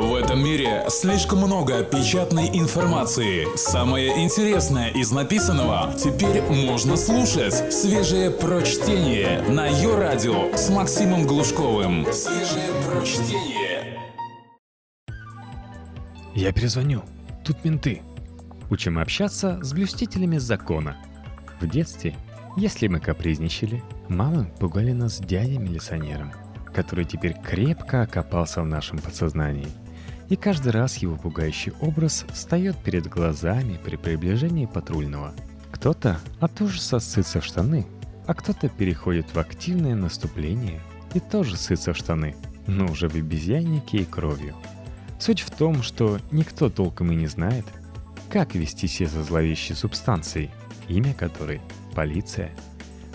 В этом мире слишком много печатной информации. Самое интересное из написанного теперь можно слушать. Свежее прочтение на ее радио с Максимом Глушковым. Свежее прочтение. Я перезвоню. Тут менты. Учим общаться с блюстителями закона. В детстве, если мы капризничали, мамы пугали нас дядей-милиционером, который теперь крепко окопался в нашем подсознании. И каждый раз его пугающий образ встает перед глазами при приближении патрульного. Кто-то от ужаса сытся в штаны, а кто-то переходит в активное наступление и тоже сытся в штаны, но уже в обезьяннике и кровью. Суть в том, что никто толком и не знает, как вести себя со зловещей субстанцией, имя которой — полиция.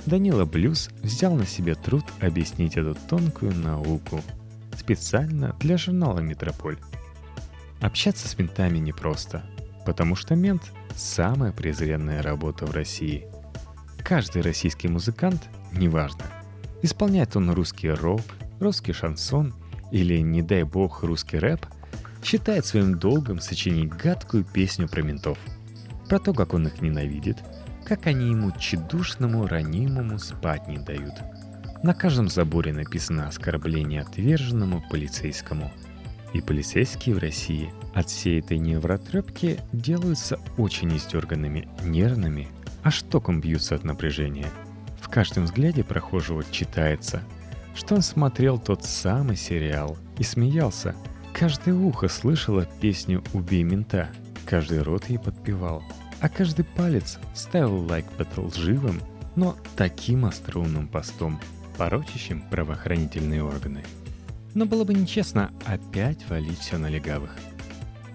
Данила Блюз взял на себе труд объяснить эту тонкую науку специально для журнала «Метрополь». Общаться с ментами непросто, потому что мент — самая презренная работа в России. Каждый российский музыкант, неважно, исполняет он русский рок, русский шансон или, не дай бог, русский рэп, считает своим долгом сочинить гадкую песню про ментов. Про то, как он их ненавидит, как они ему чедушному, ранимому спать не дают. На каждом заборе написано оскорбление отверженному полицейскому – и полицейские в России от всей этой невротрепки делаются очень истерганными, нервными, аж током бьются от напряжения. В каждом взгляде прохожего читается, что он смотрел тот самый сериал и смеялся. Каждое ухо слышало песню «Убей мента», каждый рот ей подпевал, а каждый палец ставил лайк под лживым, но таким остроумным постом, порочащим правоохранительные органы. Но было бы нечестно опять валить все на легавых.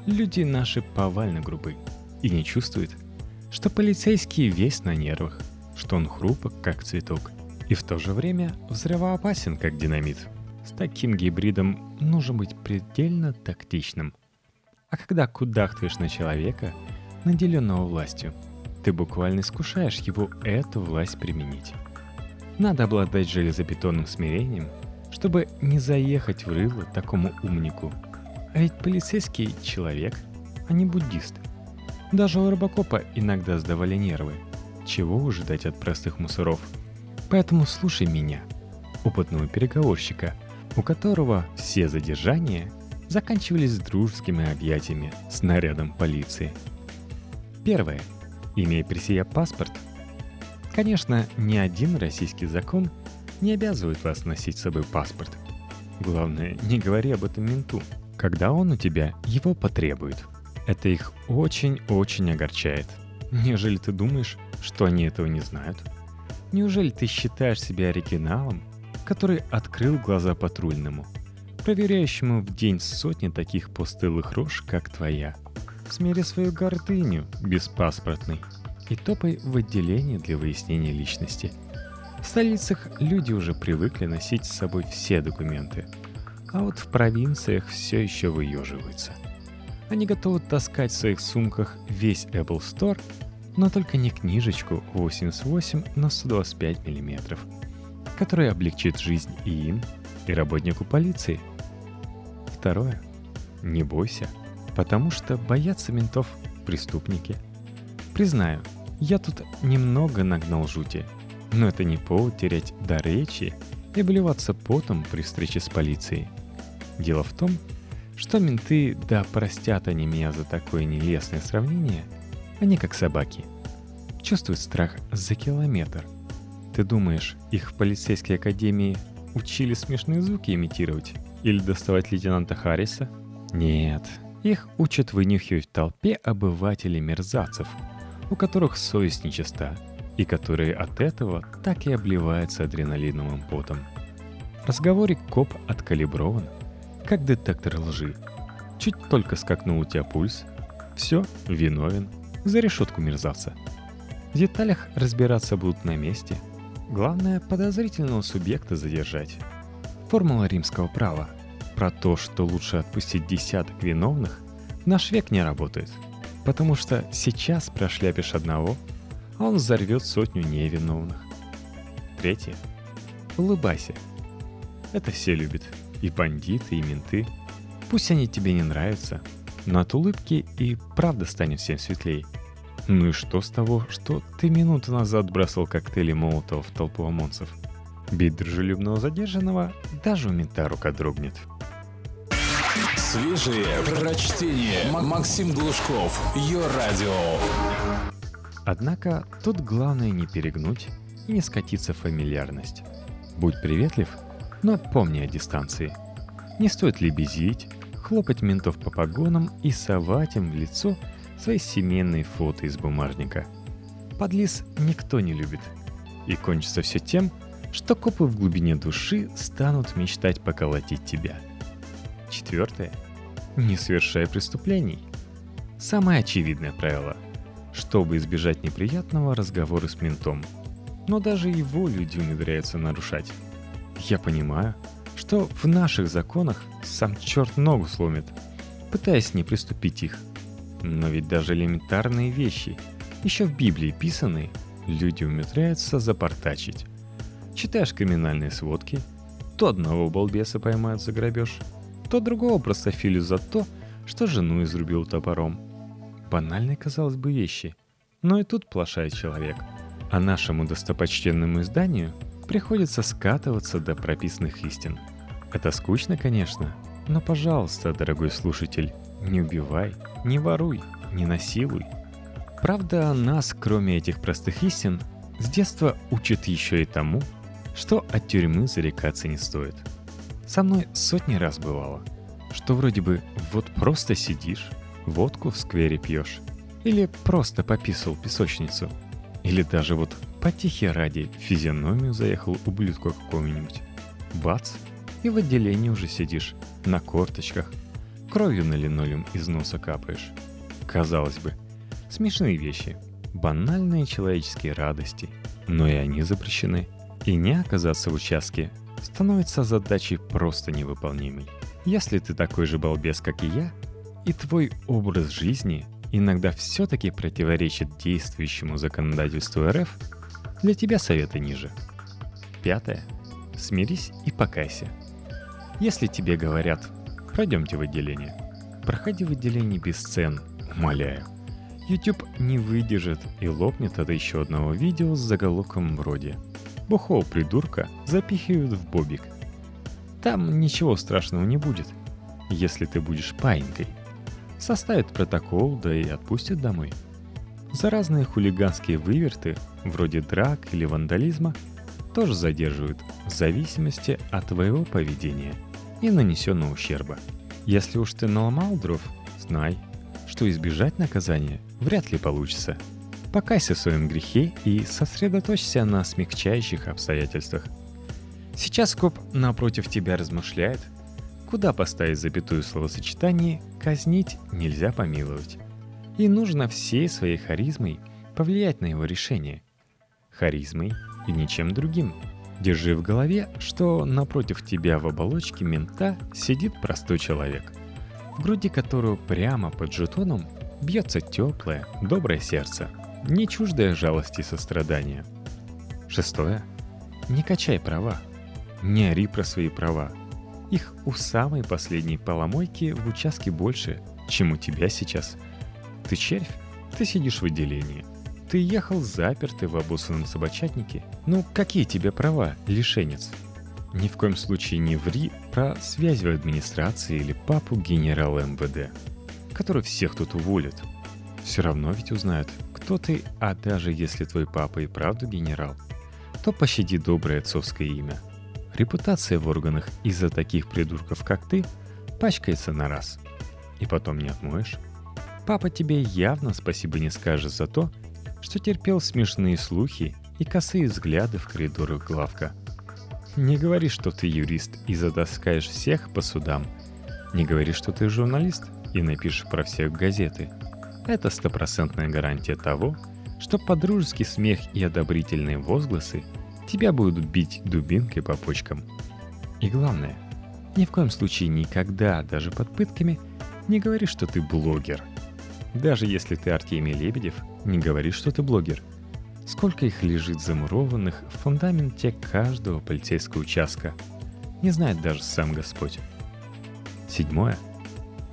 Люди наши повально грубы и не чувствуют, что полицейский весь на нервах, что он хрупок, как цветок, и в то же время взрывоопасен, как динамит. С таким гибридом нужно быть предельно тактичным. А когда кудахтаешь на человека, наделенного властью, ты буквально искушаешь его эту власть применить. Надо обладать железобетонным смирением – чтобы не заехать в рыло такому умнику. А ведь полицейский человек, а не буддист. Даже у Робокопа иногда сдавали нервы. Чего ожидать от простых мусоров? Поэтому слушай меня, опытного переговорщика, у которого все задержания заканчивались дружескими объятиями с нарядом полиции. Первое. Имея при себе паспорт. Конечно, ни один российский закон не обязывают вас носить с собой паспорт. Главное, не говори об этом менту, когда он у тебя его потребует. Это их очень-очень огорчает. Неужели ты думаешь, что они этого не знают? Неужели ты считаешь себя оригиналом, который открыл глаза патрульному, проверяющему в день сотни таких постылых рож, как твоя? Смири свою гордыню, беспаспортный, и топай в отделение для выяснения личности – в столицах люди уже привыкли носить с собой все документы, а вот в провинциях все еще выеживаются. Они готовы таскать в своих сумках весь Apple Store, но только не книжечку 88 на 125 мм, которая облегчит жизнь и им, и работнику полиции. Второе. Не бойся, потому что боятся ментов преступники. Признаю, я тут немного нагнал жути – но это не повод терять дар речи и обливаться потом при встрече с полицией. Дело в том, что менты, да простят они меня за такое нелестное сравнение, они как собаки. Чувствуют страх за километр. Ты думаешь, их в полицейской академии учили смешные звуки имитировать? Или доставать лейтенанта Харриса? Нет, их учат вынюхивать в толпе обывателей-мерзавцев, у которых совесть нечиста – и которые от этого так и обливаются адреналиновым потом. В разговоре коп откалиброван, как детектор лжи. Чуть только скакнул у тебя пульс, все, виновен, за решетку мерзавца. В деталях разбираться будут на месте. Главное, подозрительного субъекта задержать. Формула римского права про то, что лучше отпустить десяток виновных, наш век не работает. Потому что сейчас прошляпишь одного – он взорвет сотню невиновных. Третье. Улыбайся. Это все любят. И бандиты, и менты. Пусть они тебе не нравятся, но от улыбки и правда станет всем светлей. Ну и что с того, что ты минуту назад бросал коктейли Молотова в толпу ОМОНцев? Бить дружелюбного задержанного даже у мента рука дрогнет. Свежие прочтение. Максим Глушков. Ее радио. Однако тут главное не перегнуть и не скатиться в фамильярность. Будь приветлив, но помни о дистанции. Не стоит лебезить, хлопать ментов по погонам и совать им в лицо свои семейные фото из бумажника. Подлиз никто не любит. И кончится все тем, что копы в глубине души станут мечтать поколотить тебя. Четвертое. Не совершай преступлений. Самое очевидное правило. Чтобы избежать неприятного разговора с ментом. Но даже его люди умудряются нарушать. Я понимаю, что в наших законах сам черт ногу сломит, пытаясь не приступить их. Но ведь даже элементарные вещи, еще в Библии писанные, люди умудряются запортачить. Читаешь криминальные сводки, то одного балбеса поймают за грабеж, то другого простофилю за то, что жену изрубил топором. Банальные, казалось бы, вещи. Но и тут плашает человек. А нашему достопочтенному изданию приходится скатываться до прописанных истин. Это скучно, конечно, но, пожалуйста, дорогой слушатель, не убивай, не воруй, не насилуй. Правда, нас, кроме этих простых истин, с детства учат еще и тому, что от тюрьмы зарекаться не стоит. Со мной сотни раз бывало, что вроде бы вот просто сидишь, водку в сквере пьешь, или просто пописал песочницу, или даже вот Потихе ради физиономию заехал ублюдку какого-нибудь. Бац! И в отделении уже сидишь, на корточках. Кровью на линолеум из носа капаешь. Казалось бы, смешные вещи. Банальные человеческие радости. Но и они запрещены. И не оказаться в участке становится задачей просто невыполнимой. Если ты такой же балбес, как и я, и твой образ жизни иногда все-таки противоречит действующему законодательству РФ, для тебя советы ниже. Пятое. Смирись и покайся. Если тебе говорят «пройдемте в отделение», проходи в отделение без сцен, умоляю. YouTube не выдержит и лопнет от еще одного видео с заголовком вроде «Бухого придурка запихивают в бобик». Там ничего страшного не будет, если ты будешь паинькой. Составят протокол, да и отпустят домой – за разные хулиганские выверты, вроде драк или вандализма, тоже задерживают в зависимости от твоего поведения и нанесенного ущерба. Если уж ты наломал дров, знай, что избежать наказания вряд ли получится. Покайся в своем грехе и сосредоточься на смягчающих обстоятельствах. Сейчас коп напротив тебя размышляет, куда поставить запятую словосочетание «казнить нельзя помиловать» и нужно всей своей харизмой повлиять на его решение. Харизмой и ничем другим. Держи в голове, что напротив тебя в оболочке мента сидит простой человек, в груди которого прямо под жетоном бьется теплое, доброе сердце, не чуждое жалости и сострадания. Шестое. Не качай права. Не ори про свои права. Их у самой последней поломойки в участке больше, чем у тебя сейчас – ты червь? Ты сидишь в отделении. Ты ехал запертый в обоссанном собачатнике. Ну, какие тебе права, лишенец? Ни в коем случае не ври про связь в администрации или папу генерала МВД, который всех тут уволит. Все равно ведь узнают, кто ты, а даже если твой папа и правда генерал, то пощади доброе отцовское имя. Репутация в органах из-за таких придурков, как ты, пачкается на раз. И потом не отмоешь. Папа тебе явно спасибо не скажет за то, что терпел смешные слухи и косые взгляды в коридорах главка. Не говори, что ты юрист и затаскаешь всех по судам. Не говори, что ты журналист и напишешь про всех газеты. Это стопроцентная гарантия того, что подружеский смех и одобрительные возгласы тебя будут бить дубинкой по почкам. И главное, ни в коем случае никогда, даже под пытками, не говори, что ты блогер – даже если ты Артемий Лебедев, не говори, что ты блогер. Сколько их лежит замурованных в фундаменте каждого полицейского участка. Не знает даже сам Господь. Седьмое.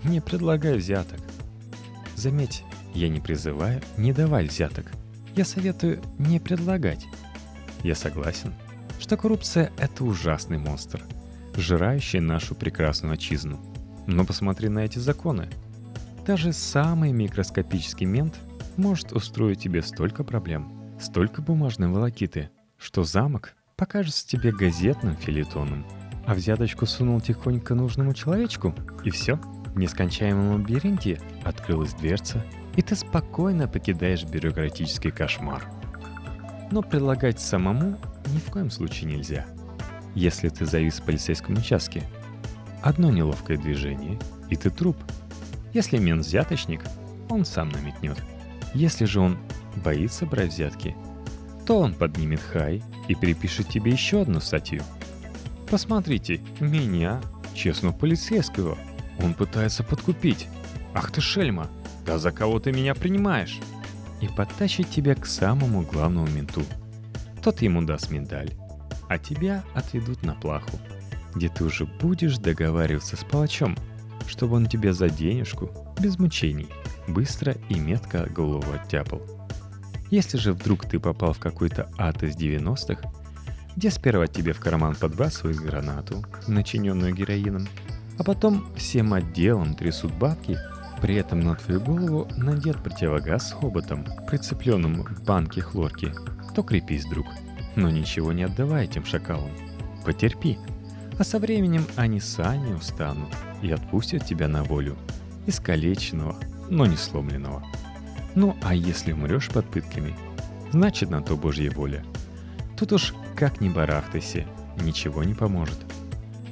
не предлагай взяток. Заметь, я не призываю не давать взяток. Я советую не предлагать. Я согласен, что коррупция — это ужасный монстр, жирающий нашу прекрасную отчизну. Но посмотри на эти законы. Даже самый микроскопический мент может устроить тебе столько проблем, столько бумажной волокиты, что замок покажется тебе газетным филитоном. А взяточку сунул тихонько нужному человечку, и все. В нескончаемом лабиринте открылась дверца, и ты спокойно покидаешь бюрократический кошмар. Но предлагать самому ни в коем случае нельзя. Если ты завис в полицейском участке, одно неловкое движение, и ты труп. Если мент взяточник, он сам намекнет. Если же он боится брать взятки, то он поднимет хай и перепишет тебе еще одну статью. Посмотрите, меня, честного полицейского, он пытается подкупить. Ах ты шельма, да за кого ты меня принимаешь? И подтащит тебя к самому главному менту. Тот ему даст медаль, а тебя отведут на плаху, где ты уже будешь договариваться с палачом, чтобы он тебе за денежку, без мучений, быстро и метко голову оттяпал. Если же вдруг ты попал в какой-то ад из 90-х, где сперва тебе в карман подбрасывают гранату, начиненную героином, а потом всем отделом трясут бабки – при этом на твою голову надет противогаз с хоботом, прицепленным к банке хлорки. То крепись, друг. Но ничего не отдавай этим шакалам. Потерпи. А со временем они сами устанут и отпустят тебя на волю. Искалеченного, но не сломленного. Ну а если умрешь под пытками, значит на то Божья воля. Тут уж как ни барахтайся, ничего не поможет.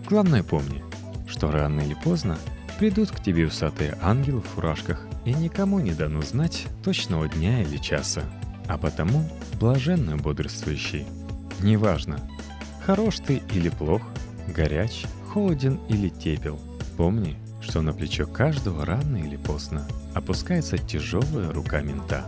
Главное помни, что рано или поздно Придут к тебе усатые ангелы в фуражках, и никому не дано знать точного дня или часа. А потому блаженно бодрствующий. Неважно, хорош ты или плох, горяч, холоден или тепел. Помни, что на плечо каждого рано или поздно опускается тяжелая рука мента.